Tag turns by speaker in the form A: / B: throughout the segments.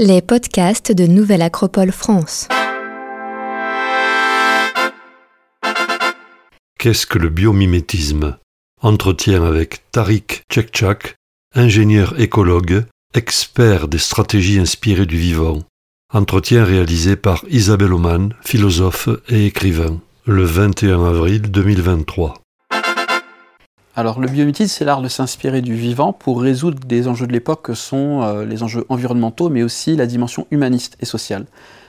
A: Les podcasts de Nouvelle Acropole France.
B: Qu'est-ce que le biomimétisme Entretien avec Tariq Tchekchak, ingénieur écologue, expert des stratégies inspirées du vivant. Entretien réalisé par Isabelle Oman, philosophe et écrivain, le 21 avril 2023.
C: Alors le biomimétisme, c'est l'art de s'inspirer du vivant pour résoudre des enjeux de l'époque que sont euh, les enjeux environnementaux, mais aussi la dimension humaniste et sociale.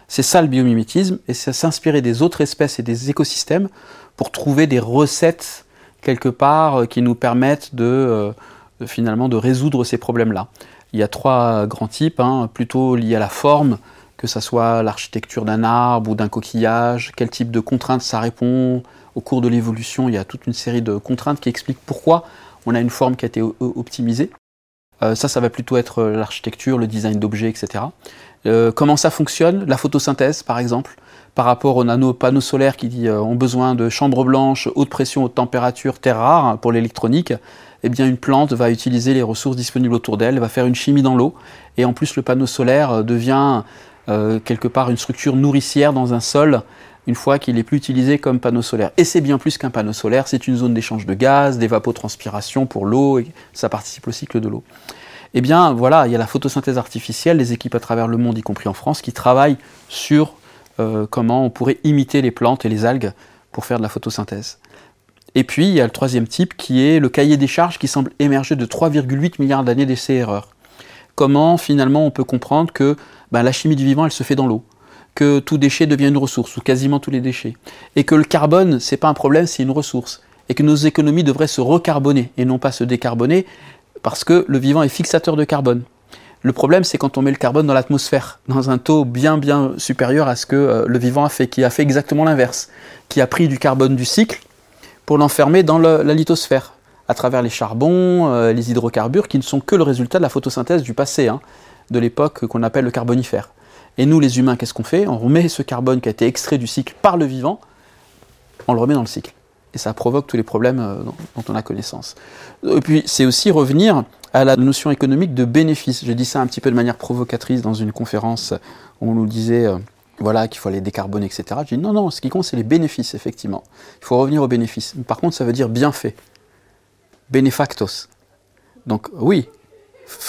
C: C'est ça le biomimétisme, et c'est s'inspirer des autres espèces et des écosystèmes pour trouver des recettes quelque part euh, qui nous permettent euh, de, finalement de résoudre ces problèmes-là. Il y a trois grands types, hein, plutôt liés à la forme, que ce soit l'architecture d'un arbre ou d'un coquillage, quel type de contraintes ça répond, au cours de l'évolution, il y a toute une série de contraintes qui expliquent pourquoi on a une forme qui a été optimisée. Euh, ça, ça va plutôt être euh, l'architecture, le design d'objets, etc. Euh, comment ça fonctionne? La photosynthèse, par exemple, par rapport aux nano-panneaux solaires qui ont besoin de chambres blanches, haute pression, haute température, terre rare hein, pour l'électronique. Eh bien, une plante va utiliser les ressources disponibles autour d'elle, va faire une chimie dans l'eau, et en plus, le panneau solaire devient quelque part une structure nourricière dans un sol une fois qu'il est plus utilisé comme panneau solaire. Et c'est bien plus qu'un panneau solaire, c'est une zone d'échange de gaz, d'évapotranspiration pour l'eau, et ça participe au cycle de l'eau. Eh bien voilà, il y a la photosynthèse artificielle, les équipes à travers le monde, y compris en France, qui travaillent sur euh, comment on pourrait imiter les plantes et les algues pour faire de la photosynthèse. Et puis il y a le troisième type qui est le cahier des charges qui semble émerger de 3,8 milliards d'années d'essais-erreurs. Comment finalement on peut comprendre que ben, la chimie du vivant elle se fait dans l'eau. Que tout déchet devient une ressource, ou quasiment tous les déchets, et que le carbone, c'est pas un problème, c'est une ressource, et que nos économies devraient se recarboner et non pas se décarboner, parce que le vivant est fixateur de carbone. Le problème, c'est quand on met le carbone dans l'atmosphère, dans un taux bien bien supérieur à ce que euh, le vivant a fait, qui a fait exactement l'inverse, qui a pris du carbone du cycle pour l'enfermer dans la lithosphère, à travers les charbons, euh, les hydrocarbures, qui ne sont que le résultat de la photosynthèse du passé, hein, de l'époque qu'on appelle le carbonifère. Et nous, les humains, qu'est-ce qu'on fait? On remet ce carbone qui a été extrait du cycle par le vivant, on le remet dans le cycle. Et ça provoque tous les problèmes euh, dont, on a connaissance. Et puis, c'est aussi revenir à la notion économique de bénéfice. J'ai dit ça un petit peu de manière provocatrice dans une conférence où on nous disait euh, voilà, qu'il faut aller décarboner, etc. J'ai dit non, non, ce qui compte, c'est les bénéfices, effectivement. Il faut revenir aux bénéfices. Par contre, ça veut dire bien fait. Benefactos. Donc, oui,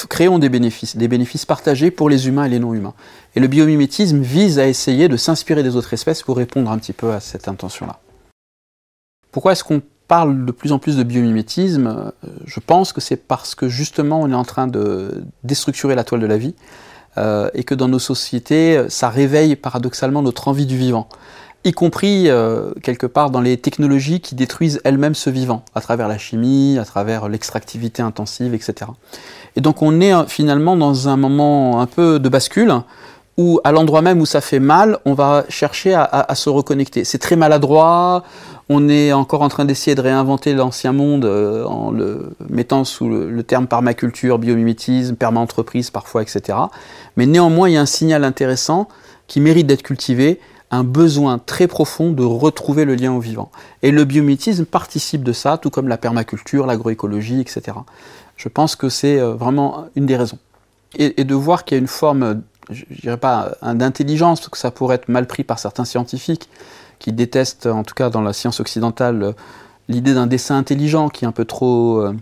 C: créons des bénéfices, des bénéfices partagés pour les humains et les non-humains. Et le biomimétisme vise à essayer de s'inspirer des autres espèces pour répondre un petit peu à cette intention-là. Pourquoi est-ce qu'on parle de plus en plus de biomimétisme? Euh, Je pense que c'est parce que justement on est en train de déstructurer la toile de la vie euh, et que dans nos sociétés, ça réveille paradoxalement notre envie du vivant y compris euh, quelque part dans les technologies qui détruisent elles-mêmes ce vivant, à travers la chimie, à travers l'extractivité intensive, etc. Et donc on est euh, finalement dans un moment un peu de bascule, où à l'endroit même où ça fait mal, on va chercher à, se reconnecter. C'est très maladroit, on est encore en train d'essayer de réinventer l'ancien monde euh, en le mettant sous le, le terme permaculture, biomimétisme, perma-entreprise parfois, etc. Mais néanmoins, il y a un signal intéressant qui mérite d'être cultivé, un besoin très profond de retrouver le lien au vivant. Et le biomimétisme participe de ça, tout comme la permaculture, l'agroécologie, etc. Je pense que c'est euh, vraiment une des raisons. Et, de voir qu'il y a une forme, je dirais pas d'intelligence, parce que ça pourrait être mal pris par certains scientifiques, qui détestent, en tout cas dans la science occidentale, l'idée d'un dessin intelligent qui euh,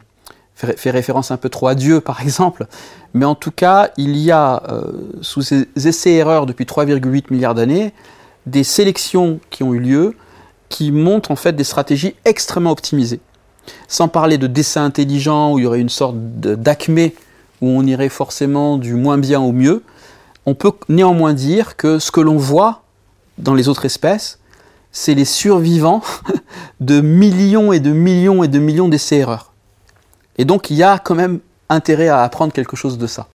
C: fait, référence un peu trop à Dieu, par exemple. Mais en tout cas, il y a, euh, sous ces essais-erreurs depuis 3,8 milliards d'années, des sélections qui ont eu lieu qui montrent en fait des stratégies extrêmement optimisées. Sans parler de dessin intelligent où il y aurait une sorte d'acmé où on irait forcément du moins bien au mieux, on peut néanmoins dire que ce que l'on voit dans les autres espèces, c'est les survivants de millions et de millions et de millions d'essais-erreurs. Et donc il y a quand même intérêt à apprendre quelque chose de ça.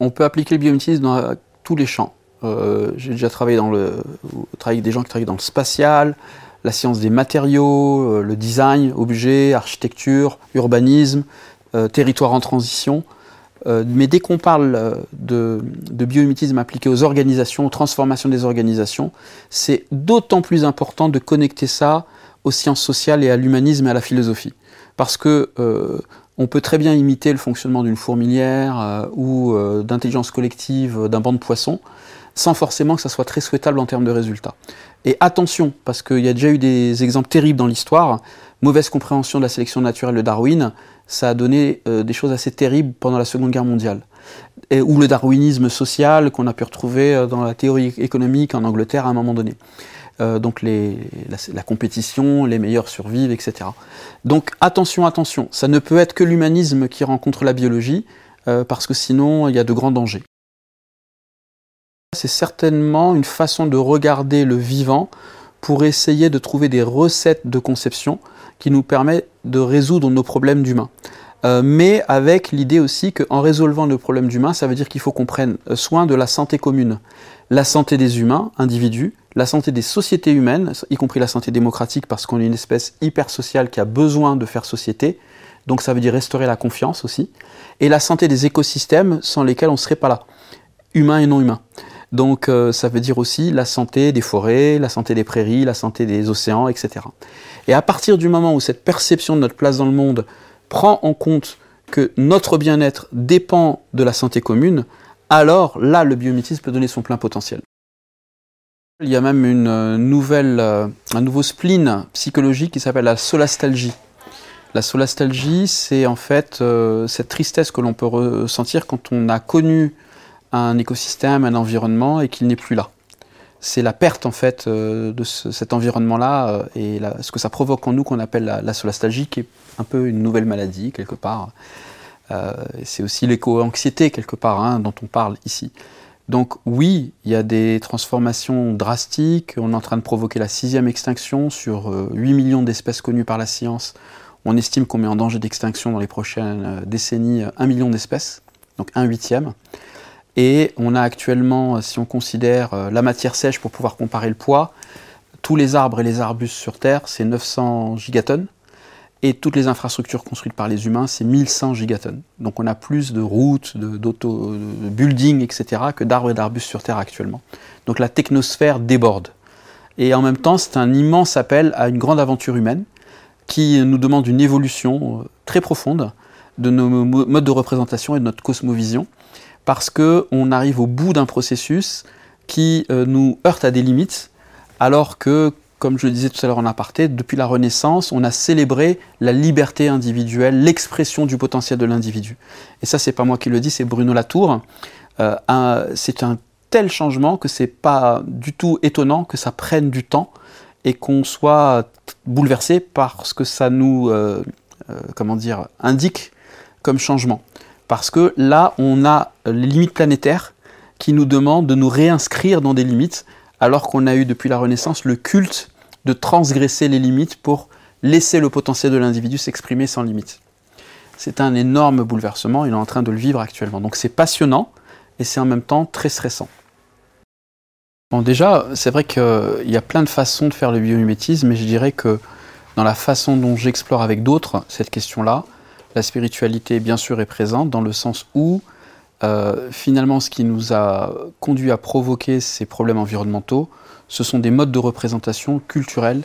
C: On peut appliquer le biométisme dans tous les champs. Euh, j'ai déjà travaillé dans le, avec des gens qui travaillent dans le spatial, la science des matériaux, euh, le design, objets, architecture, urbanisme, euh, territoire en transition. mais dès qu'on parle de, de appliqué aux organisations, aux transformations des organisations, c'est d'autant plus important de connecter ça aux sciences sociales et à l'humanisme et à la philosophie. Parce que On peut très bien imiter le fonctionnement d'une fourmilière euh, ou euh, d'intelligence collective d'un banc de poissons, sans forcément que ça soit très souhaitable en termes de résultats. Et attention, parce qu'il y a déjà eu des exemples terribles dans l'histoire, mauvaise compréhension de la sélection naturelle de Darwin, ça a donné euh, des choses assez terribles pendant la Seconde Guerre mondiale. Ou le darwinisme social qu'on a pu retrouver dans la théorie économique en Angleterre à un moment donné. Euh, donc la, compétition, les meilleurs survivent, etc. Donc attention, attention, ça ne peut être que l'humanisme qui rencontre la biologie, euh, parce que sinon il y a de grands dangers. C'est certainement une façon de regarder le vivant pour essayer de trouver des recettes de conception qui nous permettent de résoudre nos problèmes d'humains. Euh, mais avec l'idée aussi qu'en résolvant nos problèmes d'humains, ça veut dire qu'il faut qu'on prenne soin de la santé commune. La santé des humains, individus, la santé des sociétés humaines, y compris la santé démocratique, parce qu'on est une espèce hyper sociale qui a besoin de faire société, donc ça veut dire restaurer la confiance aussi, et la santé des écosystèmes sans lesquels on ne serait pas là, humains et non humains. Donc euh, ça veut dire aussi la santé des forêts, la santé des prairies, la santé des océans, etc. Et à partir du moment où cette perception de notre place dans le monde prend en compte que notre bien-être dépend de la santé commune, alors là, le biométisme peut donner son plein potentiel. Il y a même une euh, nouvelle, euh, un nouveau spleen psychologique qui s'appelle la solastalgie. La solastalgie, c'est en fait euh, cette tristesse que l'on peut ressentir quand on a connu un écosystème, un environnement et qu'il n'est plus là. C'est la perte en fait de cet environnement-là et ce que ça provoque en nous qu'on appelle la, solastalgie, qui est un peu une nouvelle maladie quelque part. c'est aussi l'éco-anxiété quelque part hein, dont on parle ici. Donc oui, il y a des transformations drastiques. On est en train de provoquer la sixième extinction sur 8 euh, millions d'espèces connues par la science. On estime qu'on met en danger d'extinction dans les prochaines euh, décennies 1 million d'espèces, donc un huitième. Et on a actuellement, si on considère euh, la matière sèche pour pouvoir comparer le poids, tous les arbres et les arbustes sur Terre, c'est 900 gigatonnes et toutes les infrastructures construites par les humains, c'est 1100 gigatonnes. Donc on a plus de routes, de, de buildings, etc., que d'arbres et d'arbustes sur Terre actuellement. Donc la technosphère déborde. Et en même temps, c'est un immense appel à une grande aventure humaine qui nous demande une évolution euh, très profonde de nos modes de représentation et de notre cosmovision, parce qu'on arrive au bout d'un processus qui euh, nous heurte à des limites, alors que comme je le disais tout à l'heure en aparté, depuis la Renaissance, on a célébré la liberté individuelle, l'expression du potentiel de l'individu. Et ça, c'est pas moi qui le dis, c'est Bruno Latour. Euh, c'est un tel changement que c'est pas du tout étonnant que ça prenne du temps et qu'on soit bouleversé par ce que ça nous, euh, euh, comment dire, indique comme changement. Parce que là, on a les limites planétaires qui nous demandent de nous réinscrire dans des limites alors qu'on a eu depuis la Renaissance le culte de transgresser les limites pour laisser le potentiel de l'individu s'exprimer sans limite. C'est un énorme bouleversement, il est en train de le vivre actuellement. Donc c'est passionnant et c'est en même temps très stressant. Bon, déjà, c'est vrai qu'il y a plein de façons de faire le biomimétisme, mais je dirais que dans la façon dont j'explore avec d'autres cette question-là, la spiritualité, bien sûr, est présente dans le sens où euh, finalement, ce qui nous a conduit à provoquer ces problèmes environnementaux, ce sont des modes de représentation culturels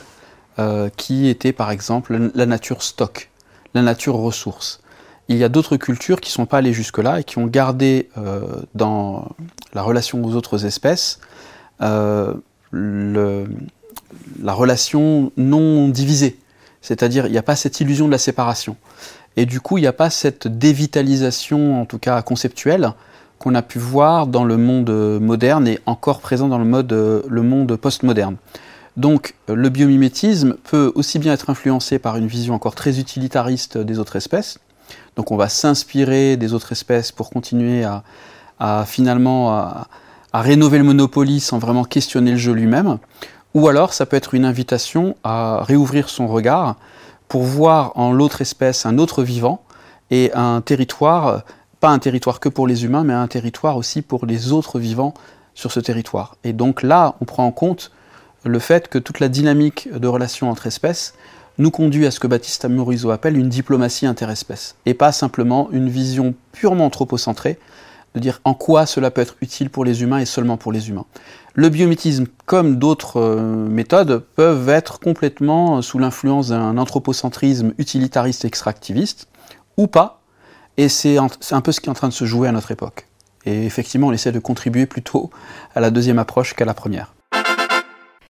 C: euh, qui étaient par exemple la nature stock, la nature ressource. Il y a d'autres cultures qui ne sont pas allées jusque-là et qui ont gardé euh, dans la relation aux autres espèces le, la relation non divisée. C'est-à-dire, il n'y a pas cette illusion de la séparation. Et du coup, il n'y a pas cette dévitalisation, en tout cas conceptuelle, qu'on a pu voir dans le monde moderne et encore présent dans le, mode, le monde postmoderne. Donc le biomimétisme peut aussi bien être influencé par une vision encore très utilitariste des autres espèces. Donc on va s'inspirer des autres espèces pour continuer à, finalement à, rénover le Monopoly sans vraiment questionner le jeu lui-même. Ou alors ça peut être une invitation à réouvrir son regard pour voir en l'autre espèce un autre vivant et un territoire, pas un territoire que pour les humains, mais un territoire aussi pour les autres vivants sur ce territoire. Et donc là, on prend en compte le fait que toute la dynamique de relations entre espèces nous conduit à ce que Baptiste Morisot appelle une diplomatie interespèce, et pas simplement une vision purement anthropocentrée de dire en quoi cela peut être utile pour les humains et seulement pour les humains. Le biométisme, comme d'autres euh, méthodes, peuvent être complètement sous l'influence d'un anthropocentrisme utilitariste extractiviste, ou pas, et c'est un peu ce qui est en train de se jouer à notre époque. Et effectivement, on essaie de contribuer plutôt à la deuxième approche qu'à la première.